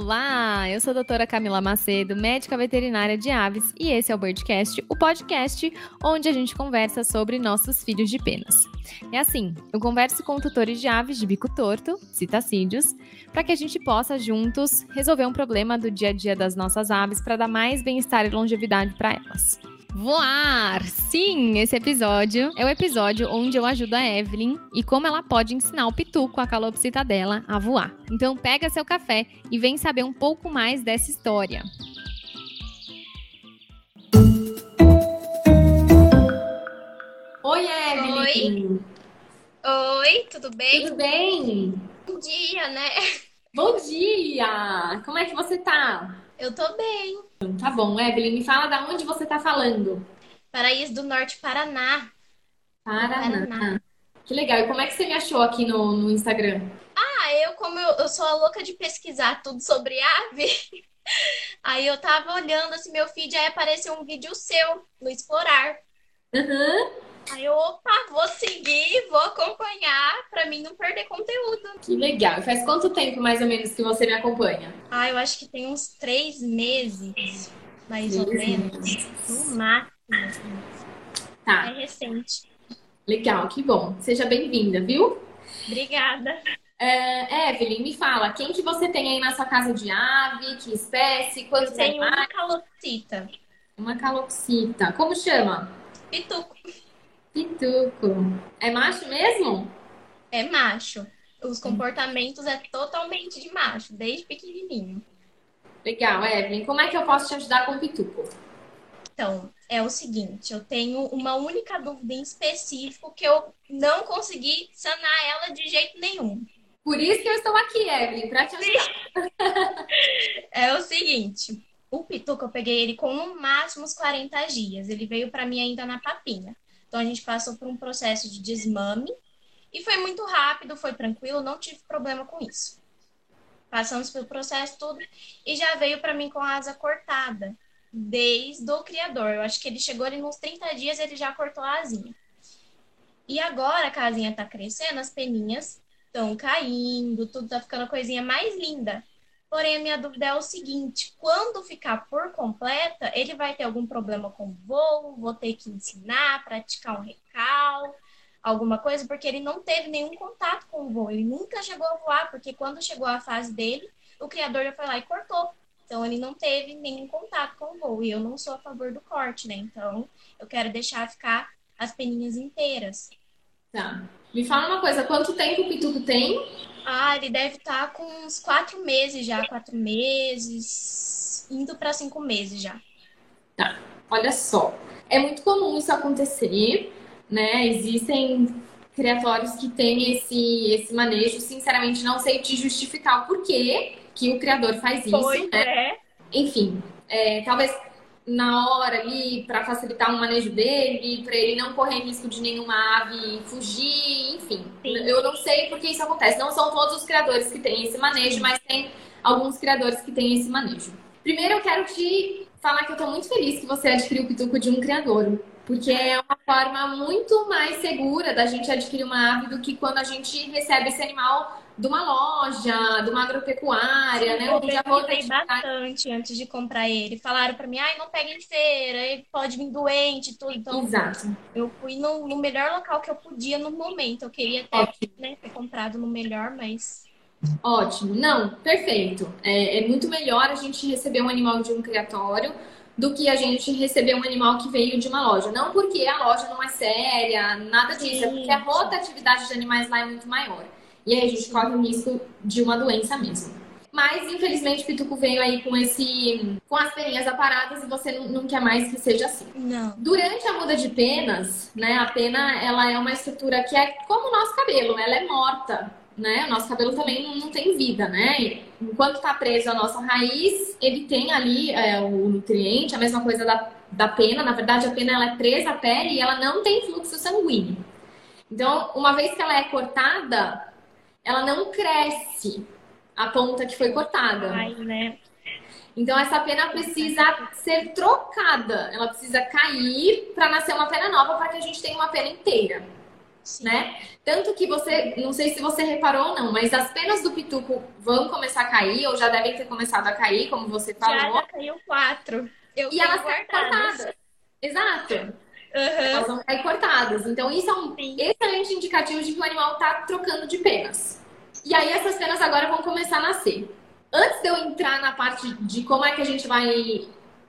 Olá, eu sou a doutora Camila Macedo, médica veterinária de aves, e esse é o Birdcast, o podcast onde a gente conversa sobre nossos filhos de penas. É assim, eu converso com tutores de aves de bico torto, citacídeos, para que a gente possa juntos resolver um problema do dia a dia das nossas aves para dar mais bem-estar e longevidade para elas. Voar! Sim, esse episódio é o episódio onde eu ajudo a Evelyn e como ela pode ensinar o pituco, a calopsita dela, a voar. Então pega seu café e vem saber um pouco mais dessa história. Oi, Evelyn! Oi. Oi, tudo bem? Tudo bem? Bom dia, né? Bom dia! Como é que você tá? Eu tô bem. Tá bom, Evelyn, me fala da onde você tá falando. Paraíso do Norte, Paraná. Paraná. Paraná. Que legal. E como é que você me achou aqui no, no Instagram? Ah, eu, como eu, eu sou a louca de pesquisar tudo sobre ave, aí eu tava olhando assim meu feed, aí apareceu um vídeo seu no Explorar. Uhum. Aí eu, opa, vou seguir, vou acompanhar pra mim não perder conteúdo. Que legal. Faz quanto tempo mais ou menos que você me acompanha? Ah, eu acho que tem uns três meses, mais três ou menos. Meses. No máximo. Assim. Tá. É recente. Legal, que bom. Seja bem-vinda, viu? Obrigada. É, Evelyn, me fala, quem que você tem aí na sua casa de ave? Que espécie? Quantos eu tenho animais? uma calopsita. Uma calopsita. Como chama? Pituco. Pituco. É macho mesmo? É macho. Os comportamentos é totalmente de macho, desde pequenininho. Legal, Evelyn. Como é que eu posso te ajudar com o pituco? Então, é o seguinte, eu tenho uma única dúvida em específico que eu não consegui sanar ela de jeito nenhum. Por isso que eu estou aqui, Evelyn, para te ajudar. é o seguinte, o pituco eu peguei ele com no máximo uns 40 dias. Ele veio para mim ainda na papinha. Então a gente passou por um processo de desmame e foi muito rápido, foi tranquilo, não tive problema com isso. Passamos pelo processo tudo e já veio para mim com a asa cortada desde o criador. Eu acho que ele chegou ali nos 30 dias ele já cortou a asinha. E agora a casinha tá crescendo, as peninhas estão caindo, tudo tá ficando coisinha mais linda. Porém, a minha dúvida é o seguinte: quando ficar por completa, ele vai ter algum problema com o voo? Vou ter que ensinar, praticar um recal, alguma coisa, porque ele não teve nenhum contato com o voo. Ele nunca chegou a voar, porque quando chegou a fase dele, o criador já foi lá e cortou. Então, ele não teve nenhum contato com o voo. E eu não sou a favor do corte, né? Então, eu quero deixar ficar as peninhas inteiras. Tá. Me fala uma coisa: quanto tempo o Pituco tem? Ah, ele deve estar tá com uns quatro meses já, quatro meses, indo para cinco meses já. Tá, olha só. É muito comum isso acontecer, né? Existem criatórios que têm esse, esse manejo. Sinceramente, não sei te justificar o porquê que o criador faz isso, pois né? É. Enfim, é, talvez na hora ali para facilitar o manejo dele, para ele não correr risco de nenhuma ave fugir, enfim. Sim. Eu não sei porque isso acontece. Não são todos os criadores que têm esse manejo, Sim. mas tem alguns criadores que têm esse manejo. Primeiro eu quero te falar que eu estou muito feliz que você adquiriu o pituco de um criador. Porque é uma forma muito mais segura da gente adquirir uma ave do que quando a gente recebe esse animal de uma loja, de uma agropecuária, Sim, né? Eu pesquisei bastante antes de comprar ele. Falaram para mim, ai, não pega em feira, ele pode vir doente e tudo. Então, Exato. eu fui no, no, melhor local que eu podia no momento. Eu queria ter, né, ter comprado no melhor, mas... Ótimo. Não, perfeito. É, é muito melhor a gente receber um animal de um criatório do que a gente receber um animal que veio de uma loja. Não porque a loja não é séria, nada disso, Sim. é porque a rotatividade de animais lá é muito maior. E aí a gente corre o risco de uma doença mesmo. Mas, infelizmente, o Pituco veio aí com esse. com as peninhas aparadas e você não, não, quer mais que seja assim. Não. Durante a muda de penas, né? A pena ela é uma estrutura que é como o nosso cabelo, ela é morta. Né? O nosso cabelo também não, não tem vida, né? Enquanto está preso a nossa raiz, ele tem ali é, o nutriente, a mesma coisa da, da pena. Na verdade, a pena ela é presa à pele e ela não tem fluxo sanguíneo. Então, uma vez que ela é cortada, ela não cresce a ponta que foi cortada. Ai, né? Então essa pena precisa ser trocada, ela precisa cair para nascer uma pena nova para que a gente tenha uma pena inteira. Sim. né? Tanto que você, não sei se você reparou ou não, mas as penas do pituco vão começar a cair, ou já devem ter começado a cair, como você falou. Já, já caiu quatro. Eu e elas estão cortadas. Exato. Uhum. Elas vão cair cortadas. Então, isso é um Sim. excelente indicativo de que o animal está trocando de penas. E aí, essas penas agora vão começar a nascer. Antes de eu entrar na parte de como é que a gente vai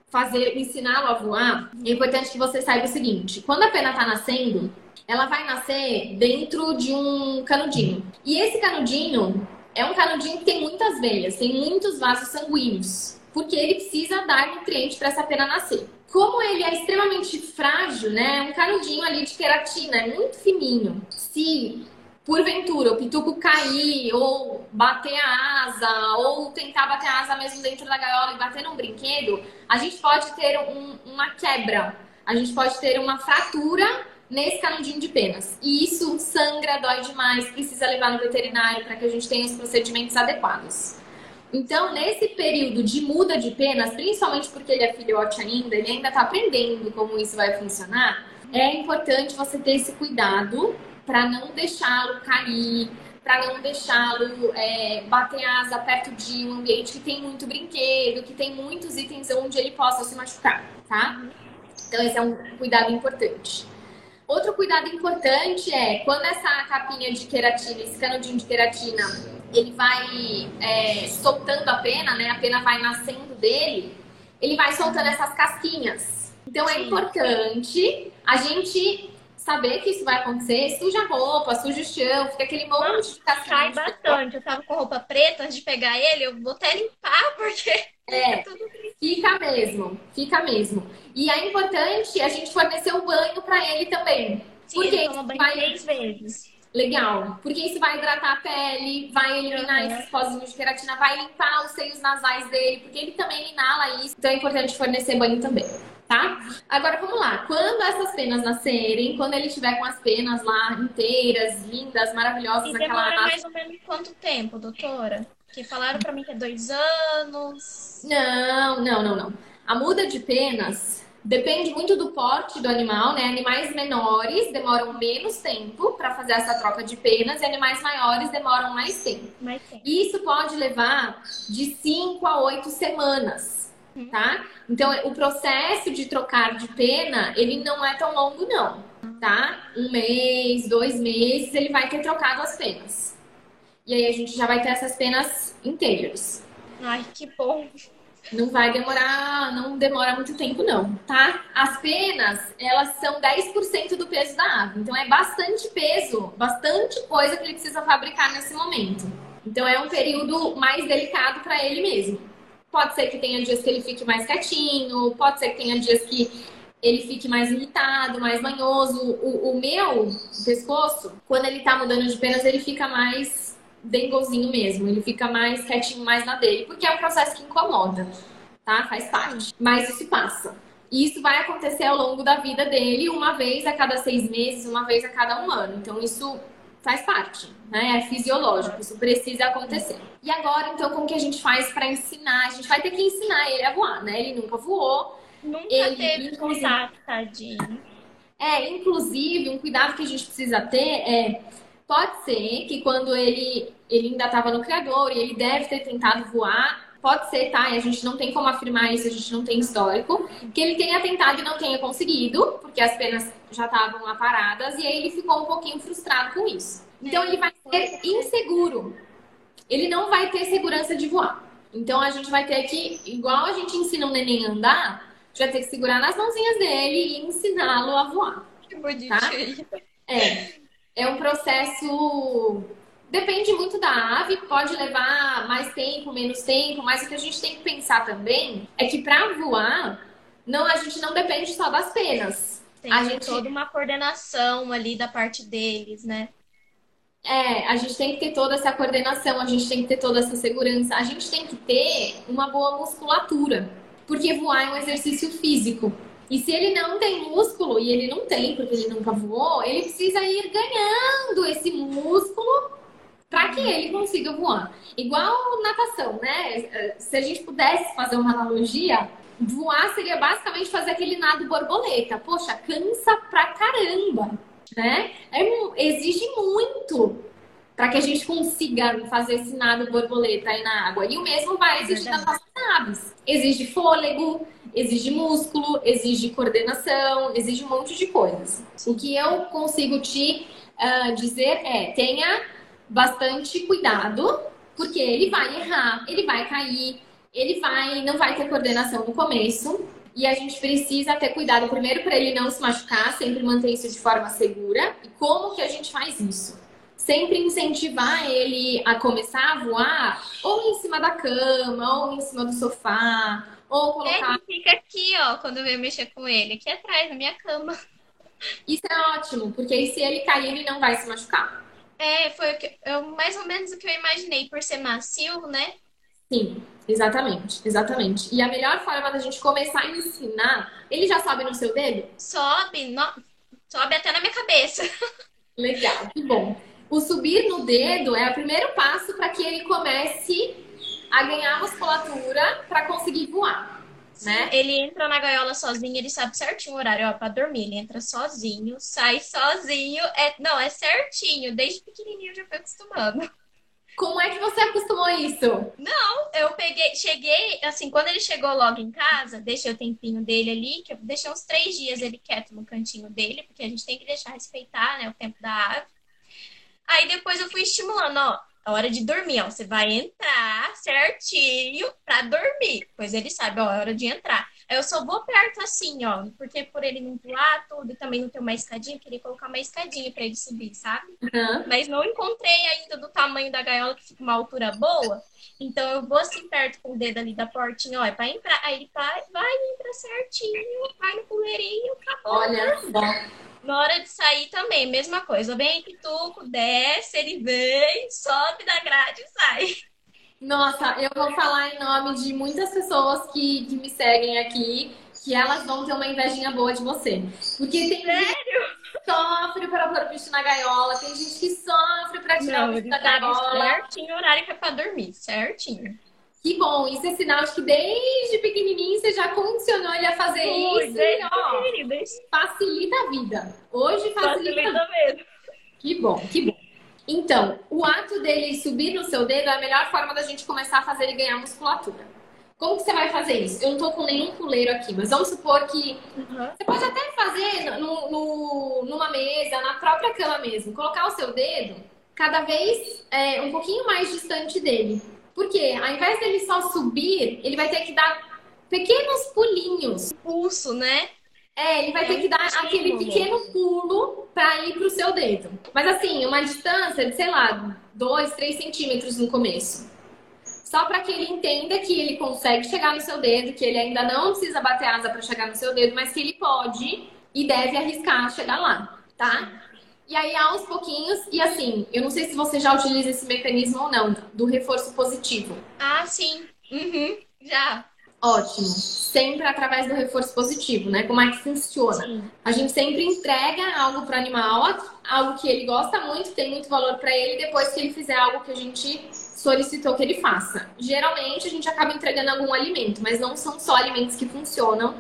fazer, ensiná-lo a voar, é importante que você saiba o seguinte: quando a pena está nascendo, ela vai nascer dentro de um canudinho. E esse canudinho é um canudinho que tem muitas veias, tem muitos vasos sanguíneos, porque ele precisa dar nutriente para essa pena nascer. Como ele é extremamente frágil, né? Um canudinho ali de queratina, é muito fininho. Se porventura o pituco cair ou bater a asa ou tentar bater a asa mesmo dentro da gaiola e bater num brinquedo, a gente pode ter um, uma quebra, a gente pode ter uma fratura nesse canudinho de penas. E isso sangra, dói demais, precisa levar no veterinário para que a gente tenha os procedimentos adequados. Então, nesse período de muda de penas, principalmente porque ele é filhote ainda, ele ainda está aprendendo como isso vai funcionar, é importante você ter esse cuidado para não deixá-lo cair, para não deixá-lo é, bater asa perto de um ambiente que tem muito brinquedo, que tem muitos itens onde ele possa se machucar, tá? Então esse é um cuidado importante. Outro cuidado importante é quando essa capinha de queratina, esse canudinho de queratina, ele vai é, soltando a pena, né? A pena vai nascendo dele, ele vai soltando essas casquinhas. Então é importante a gente saber que isso vai acontecer, suja a roupa, suja o chão, fica aquele monte de casquinha. Cai bastante. Eu tava com roupa preta antes de pegar ele, eu vou até limpar, porque. É, fica mesmo, fica mesmo. E é importante a gente fornecer o banho para ele também. Sim, porque ele toma banho vai... três vezes. Legal, porque isso vai hidratar a pele, vai eliminar uhum. esses pozinhos de queratina, vai limpar os seios nasais dele, porque ele também inala isso. Então é importante fornecer banho também tá? Agora vamos lá. Quando essas penas nascerem, quando ele estiver com as penas lá inteiras, lindas, maravilhosas, e demora mais ou menos quanto tempo, doutora? Que falaram para mim que é dois anos. Não, não, não, não. A muda de penas depende muito do porte do animal, né? Animais menores demoram menos tempo para fazer essa troca de penas e animais maiores demoram mais tempo. Mais tempo. Isso pode levar de 5 a 8 semanas tá? Então, o processo de trocar de pena, ele não é tão longo, não, tá? Um mês, dois meses, ele vai ter trocado as penas. E aí a gente já vai ter essas penas inteiras. Ai, que bom! Não vai demorar, não demora muito tempo, não, tá? As penas, elas são 10% do peso da ave. Então, é bastante peso, bastante coisa que ele precisa fabricar nesse momento. Então, é um período mais delicado para ele mesmo. Pode ser que tenha dias que ele fique mais quietinho, pode ser que tenha dias que ele fique mais irritado, mais manhoso. O, o meu pescoço, quando ele tá mudando de penas, ele fica mais dengozinho mesmo. Ele fica mais quietinho, mais na dele, porque é um processo que incomoda, tá? Faz parte. Mas isso passa. E isso vai acontecer ao longo da vida dele, uma vez a cada seis meses, uma vez a cada um ano. Então, isso faz parte, né? É fisiológico, isso precisa acontecer. E agora, então, como que a gente faz para ensinar? A gente vai ter que ensinar ele a voar, né? Ele nunca voou. Nunca ele, teve contato, tadinho. É, inclusive, um cuidado que a gente precisa ter é pode ser que quando ele, ele ainda estava no criador e ele deve ter tentado voar, Pode ser, tá? E a gente não tem como afirmar isso, a gente não tem histórico. Que ele tenha tentado e não tenha conseguido, porque as penas já estavam lá paradas, e aí ele ficou um pouquinho frustrado com isso. Então ele vai ser inseguro. Ele não vai ter segurança de voar. Então a gente vai ter que, igual a gente ensina um neném a andar, a gente vai ter que segurar nas mãozinhas dele e ensiná-lo a voar. Que bonitinho. Tá? É. É um processo Depende muito da ave, pode levar mais tempo, menos tempo, mas o que a gente tem que pensar também é que para voar, não a gente não depende só das penas. Tem a gente... toda uma coordenação ali da parte deles, né? É, a gente tem que ter toda essa coordenação, a gente tem que ter toda essa segurança, a gente tem que ter uma boa musculatura, porque voar é um exercício físico. E se ele não tem músculo, e ele não tem, porque ele nunca voou, ele precisa ir ganhando esse músculo para que ele consiga voar. Igual natação, né? Se a gente pudesse fazer uma analogia, voar seria basicamente fazer aquele nado borboleta. Poxa, cansa pra caramba. né? É, exige muito para que a gente consiga fazer esse nado borboleta aí na água. E o mesmo vai exigir das nossas aves. Exige fôlego, exige músculo, exige coordenação, exige um monte de coisas. O que eu consigo te uh, dizer é: tenha bastante cuidado, porque ele vai errar, ele vai cair, ele vai, não vai ter coordenação no começo. E a gente precisa ter cuidado primeiro para ele não se machucar, sempre manter isso de forma segura. E como que a gente faz isso? sempre incentivar ele a começar a voar ou em cima da cama, ou em cima do sofá, ou colocar. Ele fica aqui, ó, quando eu mexer com ele, aqui atrás, na minha cama. Isso é ótimo, porque se ele cair, ele não vai se machucar. É, foi o que, eu, mais ou menos o que eu imaginei, por ser macio, né? Sim, exatamente, exatamente. E a melhor forma da gente começar a ensinar, ele já sobe no seu dedo? Sobe, no... sobe até na minha cabeça. Legal, que bom o subir no dedo é o primeiro passo para que ele comece a ganhar musculatura para conseguir voar. Né? Ele entra na gaiola sozinho, ele sabe certinho o horário ó, pra dormir. Ele entra sozinho, sai sozinho. É, não, é certinho. Desde pequenininho eu já fui acostumando. Como é que você acostumou isso? Não, eu peguei, cheguei, assim, quando ele chegou logo em casa, deixei o tempinho dele ali, que eu deixei uns três dias ele quieto no cantinho dele, porque a gente tem que deixar respeitar, né, o tempo da ave. Aí depois eu fui estimulando, ó, a hora de dormir, ó, você vai entrar certinho pra dormir. Pois ele sabe, ó, é hora de entrar. Eu só vou perto assim, ó, porque por ele não pular tudo e também não ter uma escadinha, eu queria colocar uma escadinha pra ele subir, sabe? Uhum. Mas não encontrei ainda do tamanho da gaiola que fica uma altura boa. Então eu vou assim perto com o dedo ali da portinha, ó, é pra entrar. Aí ele vai, vai entrar certinho, vai no puleirinho, acabou. Olha só. Na hora de sair também, mesma coisa. Vem Pituco, desce, ele vem, sobe da grade e sai. Nossa, eu vou falar em nome de muitas pessoas que, que me seguem aqui, que elas vão ter uma invejinha boa de você. Porque tem Sério? gente que sofre para pôr o bicho na gaiola, tem gente que sofre para tirar Não, o bicho da gaiola. Certinho, horário que é pra dormir, certinho. Que bom, isso é sinal de que desde pequenininho você já condicionou ele a fazer Ui, isso. Desde e, ó, desde... Facilita a vida. Hoje facilita, facilita mesmo. Que bom, que bom. Então, o ato dele subir no seu dedo é a melhor forma da gente começar a fazer ele ganhar musculatura. Como que você vai fazer isso? Eu não tô com nenhum puleiro aqui, mas vamos supor que uhum. você pode até fazer no, no, numa mesa, na própria cama mesmo. Colocar o seu dedo cada vez é, um pouquinho mais distante dele. Porque ao invés dele só subir, ele vai ter que dar pequenos pulinhos. Pulso, né? É, ele vai é ter que dar aquele pequeno pulo para ir pro seu dedo. Mas assim, uma distância de, sei lá, 2, 3 centímetros no começo. Só para que ele entenda que ele consegue chegar no seu dedo, que ele ainda não precisa bater asa para chegar no seu dedo, mas que ele pode e deve arriscar chegar lá, tá? E aí, aos pouquinhos, e assim, eu não sei se você já utiliza esse mecanismo ou não, do reforço positivo. Ah, sim. Uhum. Já. Ótimo. Sempre através do reforço positivo, né? Como é que funciona? Sim. A gente sempre entrega algo para o animal, algo que ele gosta muito, tem muito valor para ele, depois que ele fizer algo que a gente solicitou que ele faça. Geralmente a gente acaba entregando algum alimento, mas não são só alimentos que funcionam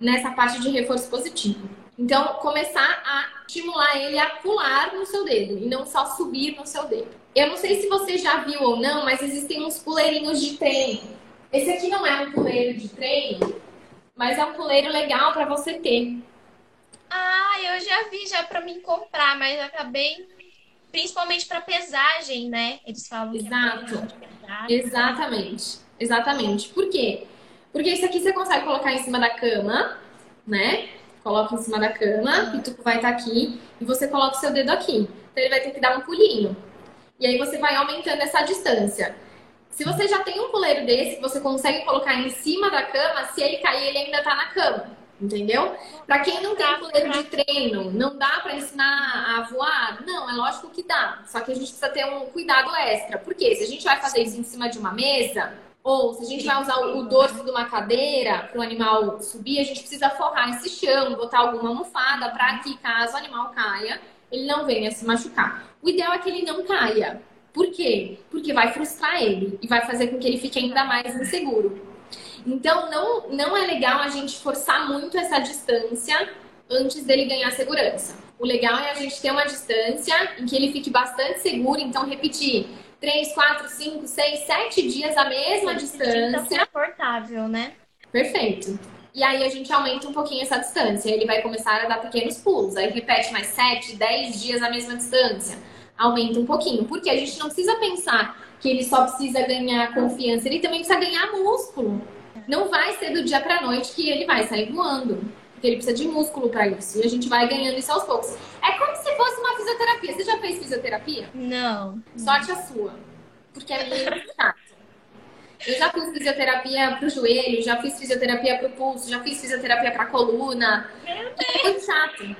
nessa parte de reforço positivo. Então, começar a estimular ele a pular no seu dedo e não só subir no seu dedo. Eu não sei se você já viu ou não, mas existem uns puleirinhos de treino. Esse aqui não é um puleiro de treino, mas é um puleiro legal para você ter. Ah, eu já vi já para mim comprar, mas acabei principalmente para pesagem, né? Eles falam Exato. É Exatamente. Exatamente. Por quê? Porque isso aqui você consegue colocar em cima da cama, né? coloca em cima da cama, o pituco vai estar tá aqui e você coloca o seu dedo aqui. Então ele vai ter que dar um pulinho. E aí você vai aumentando essa distância. Se você já tem um puleiro desse, você consegue colocar em cima da cama, se ele cair, ele ainda tá na cama. Entendeu? Para quem não tem puleiro de treino, não dá para ensinar a voar? Não, é lógico que dá. Só que a gente precisa ter um cuidado extra. Porque se a gente vai fazer isso em cima de uma mesa, ou se a gente vai usar o dorso de uma cadeira para o animal subir, a gente precisa forrar esse chão, botar alguma almofada para que, caso o animal caia, ele não venha se machucar. O ideal é que ele não caia. Por quê? Porque vai frustrar ele e vai fazer com que ele fique ainda mais inseguro. Então, não, não é legal a gente forçar muito essa distância antes dele ganhar segurança. O legal é a gente ter uma distância em que ele fique bastante seguro, então repetir 3, 4, 5, 6, 7 dias a mesma distância. confortável, né? Perfeito. E aí a gente aumenta um pouquinho essa distância. Ele vai começar a dar pequenos pulos. Aí repete mais 7, 10 dias a mesma distância. Aumenta um pouquinho. Porque a gente não precisa pensar que ele só precisa ganhar confiança, ele também precisa ganhar músculo. Não vai ser do dia para noite que ele vai sair voando. Porque ele precisa de músculo para isso. E a gente vai ganhando isso aos poucos. É como se fosse uma fisioterapia. Você já fez fisioterapia? Não. Sorte a sua. Porque é meio chato. Eu já fiz fisioterapia pro joelho, já fiz fisioterapia pro pulso, já fiz fisioterapia pra coluna. É muito chato.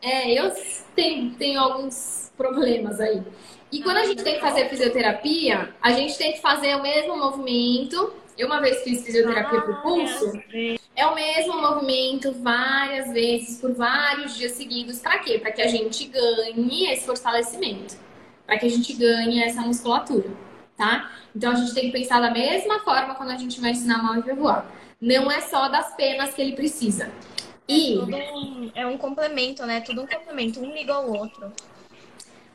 É, eu tenho, tenho alguns problemas aí. E quando a gente tem que fazer fisioterapia, a gente tem que fazer o mesmo movimento. Eu uma vez fiz fisioterapia pro pulso. É o mesmo movimento várias vezes, por vários dias seguidos. Para quê? Para que a gente ganhe esse fortalecimento. Para que a gente ganhe essa musculatura tá? Então a gente tem que pensar da mesma forma quando a gente vai ensinar mal e voar. Não é só das penas que ele precisa. E é, um, é um complemento, né? Tudo um complemento, um liga ao outro.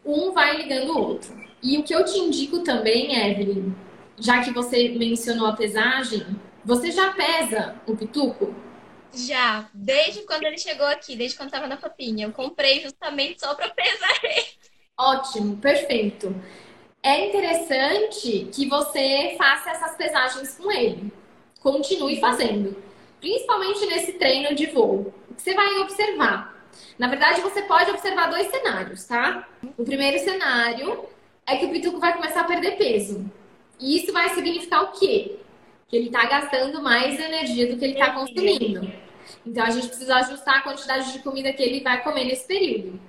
Um vai ligando o outro. E o que eu te indico também, Evelyn, já que você mencionou a pesagem, você já pesa o pituco? Já, desde quando ele chegou aqui, desde quando estava na papinha. Eu comprei justamente só para pesar ele. Ótimo, perfeito é interessante que você faça essas pesagens com ele. Continue fazendo. Principalmente nesse treino de voo. Você vai observar? Na verdade, você pode observar dois cenários, tá? O primeiro cenário é que o pituco vai começar a perder peso. E isso vai significar o quê? Que ele está gastando mais energia do que ele está consumindo. Então a gente precisa ajustar a quantidade de comida que ele vai comer nesse período.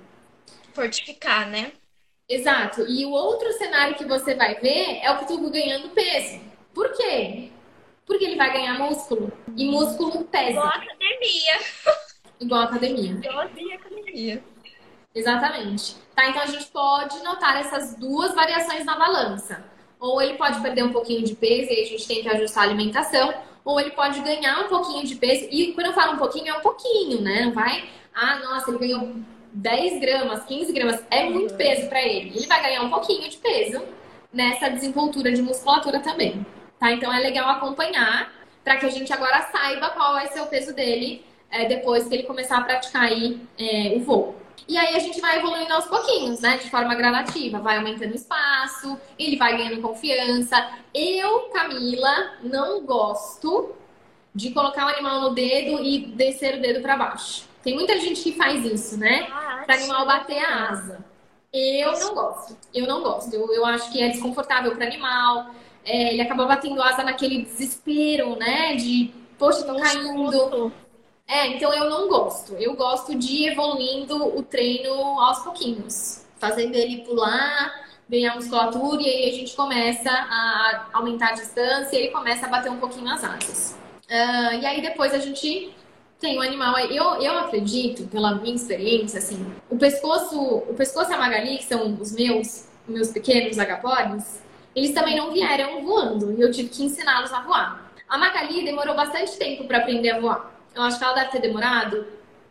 Fortificar, né? Exato. E o outro cenário que você vai ver é o Pituco ganhando peso. Por quê? Porque ele vai ganhar músculo. E músculo pesa. Igual academia. Igual academia. Igual academia. Exatamente. Tá, então a gente pode notar essas duas variações na balança. Ou ele pode perder um pouquinho de peso e a gente tem que ajustar a alimentação, ou ele pode ganhar um pouquinho de peso. E quando eu falo um pouquinho, é um pouquinho, né? Não vai, ah, nossa, ele ganhou 10 gramas, 15 gramas, é muito peso para ele. Ele vai ganhar um pouquinho de peso nessa desenvoltura de musculatura também, tá? Então é legal acompanhar para que a gente agora saiba qual vai ser o peso dele é, depois que ele começar a praticar aí é, o voo. E aí a gente vai evoluindo aos pouquinhos, né? De forma gradativa. Vai aumentando o espaço, ele vai ganhando confiança. Eu, Camila, não gosto de colocar o animal no dedo e descer o dedo para baixo. Tem muita gente que faz isso, né? Ah, para animal bater a asa. Eu não gosto. Eu não gosto. Eu, eu acho que é desconfortável para animal. É, ele acaba batendo asa naquele desespero, né? De, poxa, tô caindo. É, então eu não gosto. Eu gosto de ir evoluindo o treino aos pouquinhos. Fazendo ele pular, ganhar musculatura e aí a gente começa a aumentar a distância e ele começa a bater um pouquinho as asas. Uh, e aí depois a gente tem um animal. Eu, eu acredito, pela minha experiência, assim, o pescoço, o pescoço e a Magali, que são os meus, meus pequenos agapodes, eles também não vieram voando e eu tive que ensiná-los a voar. A Magali demorou bastante tempo para aprender a voar. Eu acho que ela deve ter demorado,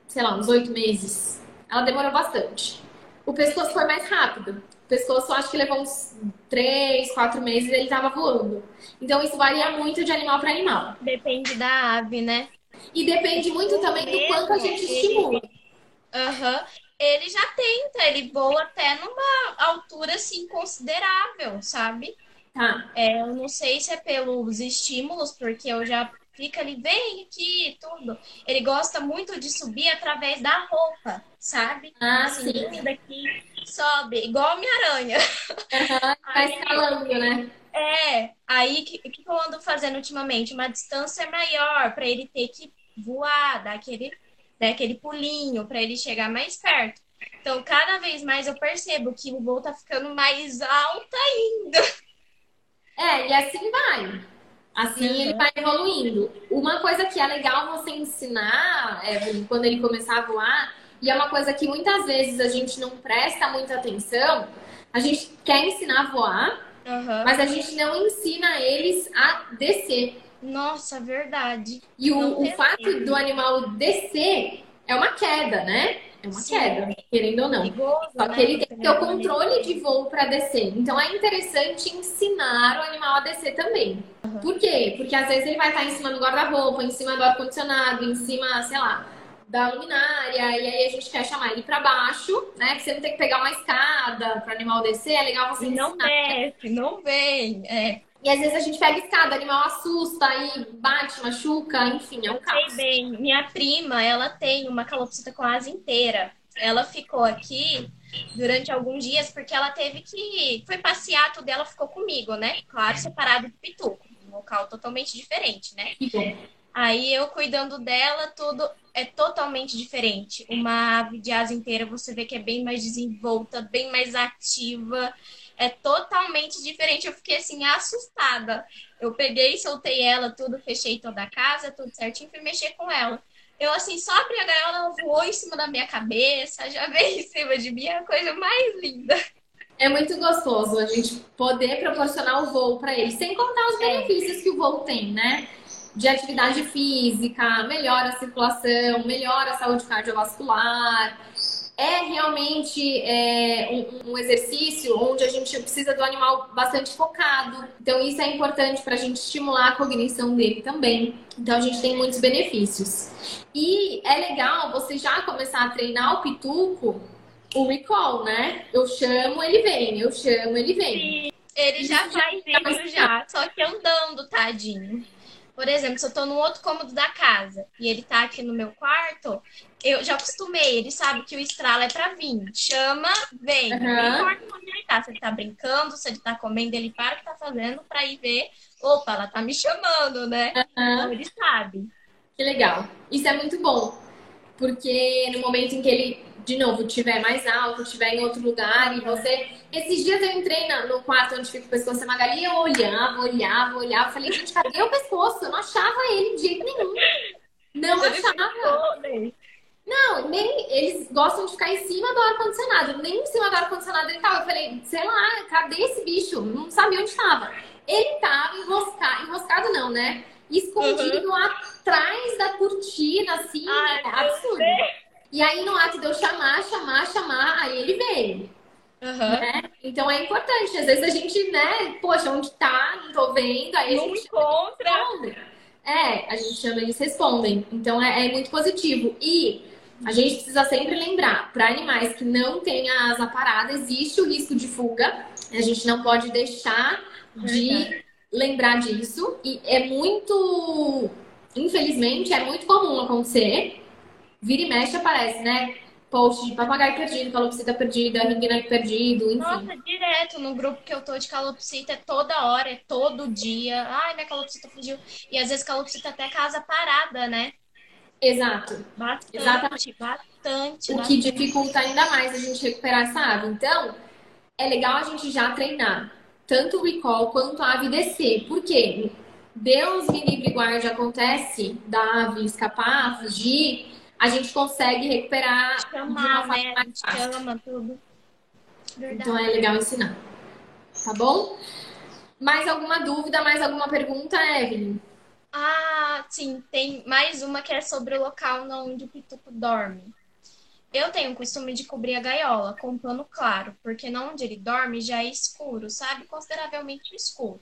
sei lá, uns oito meses. Ela demorou bastante. O pescoço foi mais rápido. O pescoço acho que levou uns três, quatro meses e ele estava voando. Então isso varia muito de animal para animal. Depende da ave, né? E depende muito também do quanto a gente estimula. Aham. Uhum. Ele já tenta, ele voa até numa altura assim considerável, sabe? Tá. É, eu não sei se é pelos estímulos, porque eu já fica ali, vem aqui, tudo. Ele gosta muito de subir através da roupa, sabe? Ah, assim, sim. daqui, sobe, igual a minha aranha. Uhum, vai escalando, né? É, aí o que, que eu ando fazendo ultimamente? Uma distância maior para ele ter que voar, dar aquele, dar aquele pulinho para ele chegar mais perto. Então, cada vez mais eu percebo que o voo tá ficando mais alto ainda. É, e assim vai. Assim uhum. ele vai evoluindo. Uma coisa que é legal você ensinar, é, quando ele começar a voar, e é uma coisa que muitas vezes a gente não presta muita atenção, a gente quer ensinar a voar, Uhum. Mas a gente não ensina eles a descer. Nossa, verdade. E o, o fato do animal descer é uma queda, né? É uma Sim. queda, querendo ou não. Perigoso, Só que né? ele tem que ter o controle de voo para descer. Então é interessante ensinar o animal a descer também. Uhum. Por quê? Porque às vezes ele vai estar em cima do guarda-roupa, em cima do ar-condicionado, em cima, sei lá, da luminária, e aí a gente quer chamar ele para baixo, né? Que você não tem que pegar uma escada para o animal descer, é legal você e não ensinar. desce, não vem, é. E às vezes a gente pega escada, o animal assusta e bate, machuca, enfim, é um caos. Sei bem, minha prima, ela tem uma calopsita com asa inteira. Ela ficou aqui durante alguns dias porque ela teve que foi passear tudo, ela ficou comigo, né? Claro, separado do pituco, um local totalmente diferente, né? Aí eu cuidando dela, tudo é totalmente diferente. Uma ave de asa inteira você vê que é bem mais desenvolta, bem mais ativa. É totalmente diferente. Eu fiquei assim, assustada. Eu peguei, soltei ela, tudo, fechei toda a casa, tudo certinho, fui mexer com ela. Eu, assim, só abri a gaiola, ela voou em cima da minha cabeça, já veio em cima de mim, é a coisa mais linda. É muito gostoso a gente poder proporcionar o voo para eles, sem contar os é. benefícios é. que o voo tem, né? de atividade física, melhora a circulação, melhora a saúde cardiovascular. É realmente é, um, um, exercício onde a gente precisa do animal bastante focado. Então, isso é importante para a gente estimular a cognição dele também. Então, a gente tem muitos benefícios. E é legal você já começar a treinar o pituco, o recall, né? Eu chamo, ele vem, eu chamo, ele vem. Sim, ele já faz isso já, só que andando, tadinho. Por exemplo, se eu tô no outro cômodo da casa e ele tá aqui no meu quarto, eu já acostumei, ele sabe que o estralo é pra vir. Chama, vem. Uhum. Não importa onde ele tá. Se ele tá brincando, se ele tá comendo, ele para o que tá fazendo pra ir ver. Opa, ela tá me chamando, né? Uhum. Então ele sabe. Que legal. Isso é muito bom. Porque no momento em que ele de novo, tiver mais alto, tiver em outro lugar e você. Esses dias eu entrei no quarto onde fica o pescoço da Magali eu olhava, olhava, olhava. Falei, gente, cadê o pescoço? Eu não achava ele de jeito nenhum. Não achava. Não, nem eles gostam de ficar em cima do ar-condicionado. Nem em cima do ar-condicionado ele tava. Eu falei, sei lá, cadê esse bicho? Não sabia onde estava. Ele tava enroscado, enroscado não, né? Escondido uhum. atrás da cortina, assim, Ai, é absurdo. E aí, no ato de eu chamar, chamar, chamar, aí ele veio. Uhum. Né? Então é importante. Às vezes a gente, né, poxa, onde tá? Não tô vendo. Aí não a gente encontra. É, a gente chama, eles respondem. Então é, é muito positivo. E a gente precisa sempre lembrar, para animais que não têm a asa parada, existe o risco de fuga. A gente não pode deixar de lembrar disso. E é muito, infelizmente, é muito comum acontecer vira e mexe aparece, né? Post de papagaio perdido, calopsita perdida, ringneck perdido, enfim. Nossa, direto no grupo que eu tô de calopsita, é toda hora, é todo dia. Ai, minha calopsita fugiu. E às vezes calopsita até casa parada, né? Exato. Bastante, Exatamente. bastante. O bastante. que dificulta ainda mais a gente recuperar essa ave. Então, é legal a gente já treinar tanto o recall quanto a ave descer. Por quê? Deus me livre guarde acontece da ave escapar, fugir a gente consegue recuperar Chamar, né? Chama tudo. Verdade. Então é legal ensinar. Tá bom? Mais alguma dúvida, mais alguma pergunta, Evelyn? Ah, sim, tem mais uma que é sobre o local onde o pituco dorme. Eu tenho o costume de cobrir a gaiola com um pano claro, porque onde ele dorme já é escuro, sabe? Consideravelmente escuro.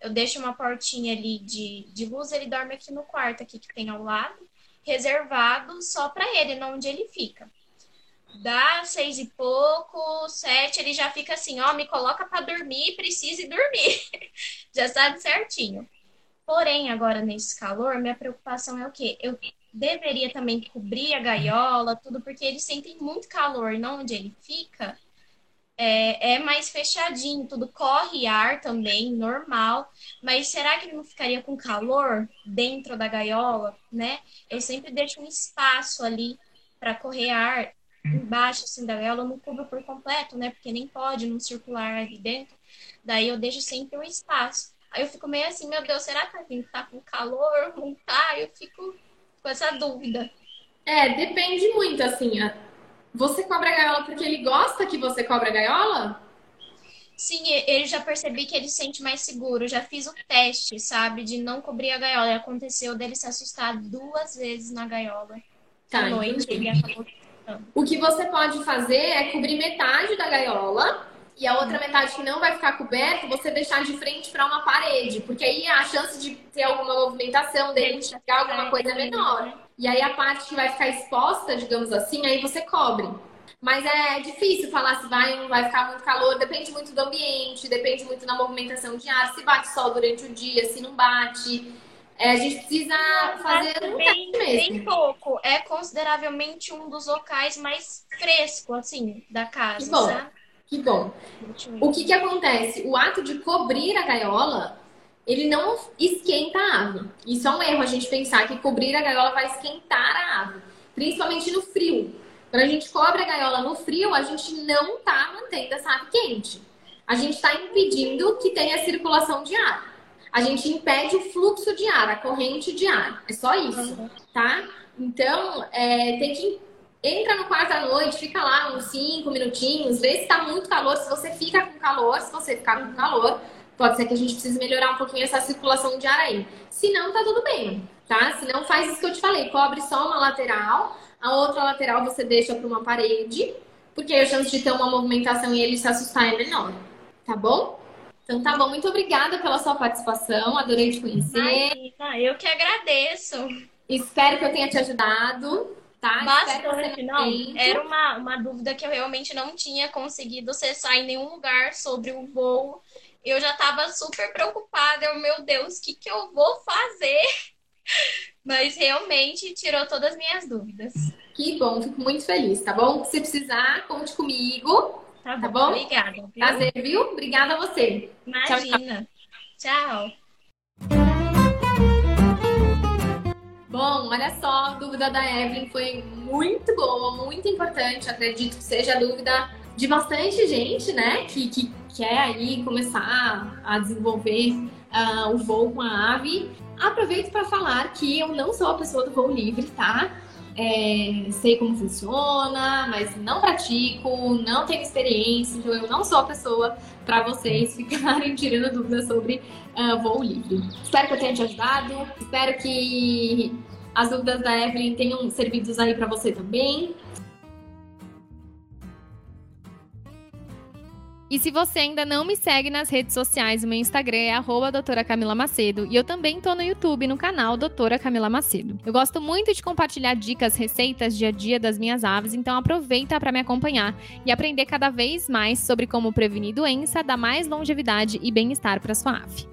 Eu deixo uma portinha ali de, de luz, ele dorme aqui no quarto, aqui que tem ao lado reservado só para ele, não onde ele fica. Dá seis e pouco, sete, ele já fica assim, ó, me coloca para dormir, precise dormir. já sabe certinho. Porém, agora nesse calor, minha preocupação é o quê? Eu deveria também cobrir a gaiola, tudo, porque eles sentem muito calor, não onde ele fica é, é, mais fechadinho, tudo corre ar também, normal. Mas será que ele não ficaria com calor dentro da gaiola, né? Eu sempre deixo um espaço ali para correr ar embaixo assim da gaiola, eu não cubro por completo, né? Porque nem pode não circular ali dentro. Daí eu deixo sempre um espaço. Aí eu fico meio assim, meu Deus, será que ele tá com calor? Não tá? Eu fico com essa dúvida. É, depende muito, assim. Você cobra a gaiola porque ele gosta que você cobra a gaiola? Sim, ele já percebi que ele se sente mais seguro. Já fiz o teste, sabe, de não cobrir a gaiola. E aconteceu dele se assustar duas vezes na gaiola. Tá, à noite ele acabou o que você pode fazer é cobrir metade da gaiola e a outra metade que não vai ficar coberta, você deixar de frente para uma parede, porque aí a chance de ter alguma movimentação dele enxergar alguma coisa é menor. E aí a parte que vai ficar exposta, digamos assim, aí você cobre. Mas é difícil falar se vai ou não vai ficar muito calor, depende muito do ambiente, depende muito da movimentação de ar, se bate sol durante o dia, se não bate. É, a gente precisa fazer um bem, bem pouco. É consideravelmente um dos locais mais frescos, assim, da casa. Que bom. Sabe? Que bom. O que que acontece? O ato de cobrir a gaiola, ele não esquenta a ave. Isso é um erro a gente pensar que cobrir a gaiola vai esquentar a ave. Principalmente no frio. Quando a gente cobre a gaiola no frio, a gente não está mantendo essa ave quente. A gente está impedindo que tenha circulação de ar a gente impede o fluxo de ar, a corrente de ar. É só isso, uhum. tá? Então, é, tem que entra no quarto à noite, fica lá uns 5 minutinhos, vê se tá muito calor, se você fica com calor, se você ficar com calor, pode ser que a gente precise melhorar um pouquinho essa circulação de ar aí. Se não, tá tudo bem, tá? Se não, faz isso que eu te falei, cobre só uma lateral, a outra lateral você deixa para uma parede, porque a chance de ter uma movimentação e ele se assustar é menor, tá bom? Então tá bom, muito obrigada pela sua participação, adorei te conhecer. Imagina, eu que agradeço. Espero que eu tenha te ajudado. Tá? Bastante, não. Era uma, uma dúvida que eu realmente não tinha conseguido acessar em nenhum lugar sobre o voo. Eu já estava super preocupada. Eu, meu Deus, o que, que eu vou fazer? Mas realmente tirou todas as minhas dúvidas. Que bom, fico muito feliz, tá bom? Se precisar, conte comigo. Tá, tá bom? Obrigada. Viu? Prazer, viu? Obrigada a você. Imagina. tchau. tchau. Bom, olha só, a dúvida da Evelyn foi muito boa, muito importante. Acredito que seja a dúvida de bastante gente, né? Que, que quer aí começar a desenvolver uh, o voo com a ave. Aproveito para falar que eu não sou a pessoa do voo livre, tá? É, sei como funciona, mas não pratico, não tenho experiência, então eu não sou a pessoa para vocês ficarem tirando dúvidas sobre uh, voo livre. Espero que eu tenha te ajudado, espero que as dúvidas da Evelyn tenham servido aí para você também. E se você ainda não me segue nas redes sociais, o meu Instagram é arroba doutora Camila Macedo e eu também tô no YouTube no canal Doutora Camila Macedo. Eu gosto muito de compartilhar dicas, receitas dia a dia das minhas aves, então aproveita para me acompanhar e aprender cada vez mais sobre como prevenir doença, dar mais longevidade e bem-estar para sua ave.